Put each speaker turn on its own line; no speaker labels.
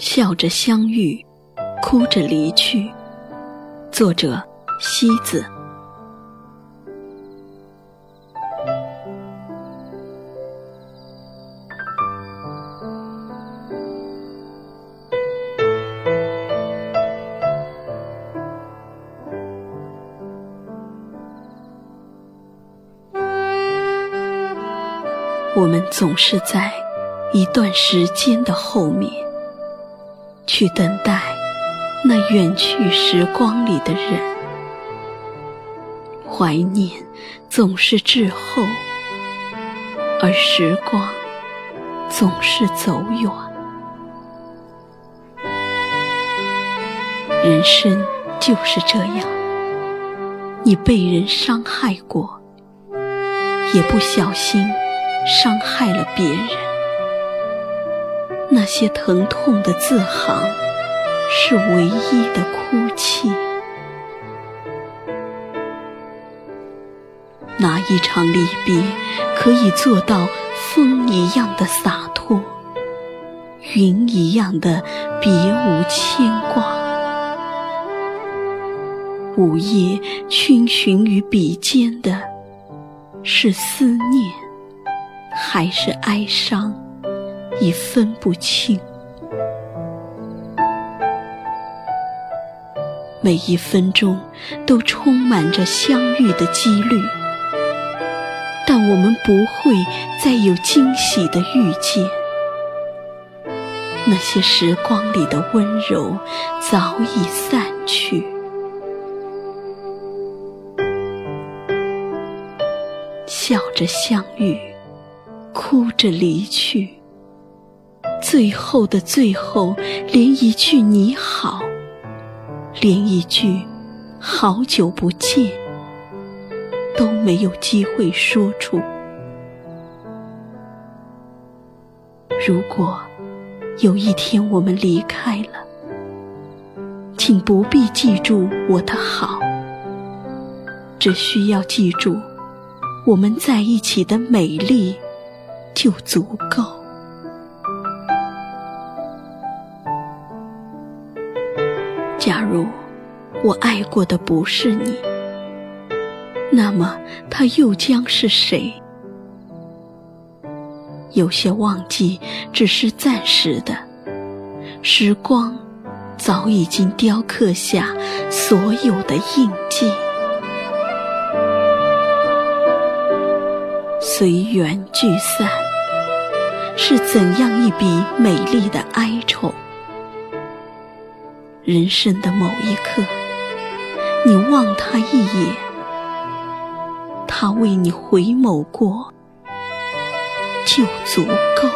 笑着相遇，哭着离去。作者：西子。我们总是在一段时间的后面，去等待那远去时光里的人。怀念总是滞后，而时光总是走远。人生就是这样，你被人伤害过，也不小心。伤害了别人，那些疼痛的字行，是唯一的哭泣。哪一场离别可以做到风一样的洒脱，云一样的别无牵挂？午夜逡巡于笔尖的，是思念。还是哀伤，已分不清。每一分钟都充满着相遇的几率，但我们不会再有惊喜的遇见。那些时光里的温柔早已散去，笑着相遇。哭着离去，最后的最后，连一句你好，连一句好久不见，都没有机会说出。如果有一天我们离开了，请不必记住我的好，只需要记住我们在一起的美丽。就足够。假如我爱过的不是你，那么他又将是谁？有些忘记只是暂时的，时光早已经雕刻下所有的印记。随缘聚散，是怎样一笔美丽的哀愁？人生的某一刻，你望他一眼，他为你回眸过，就足够。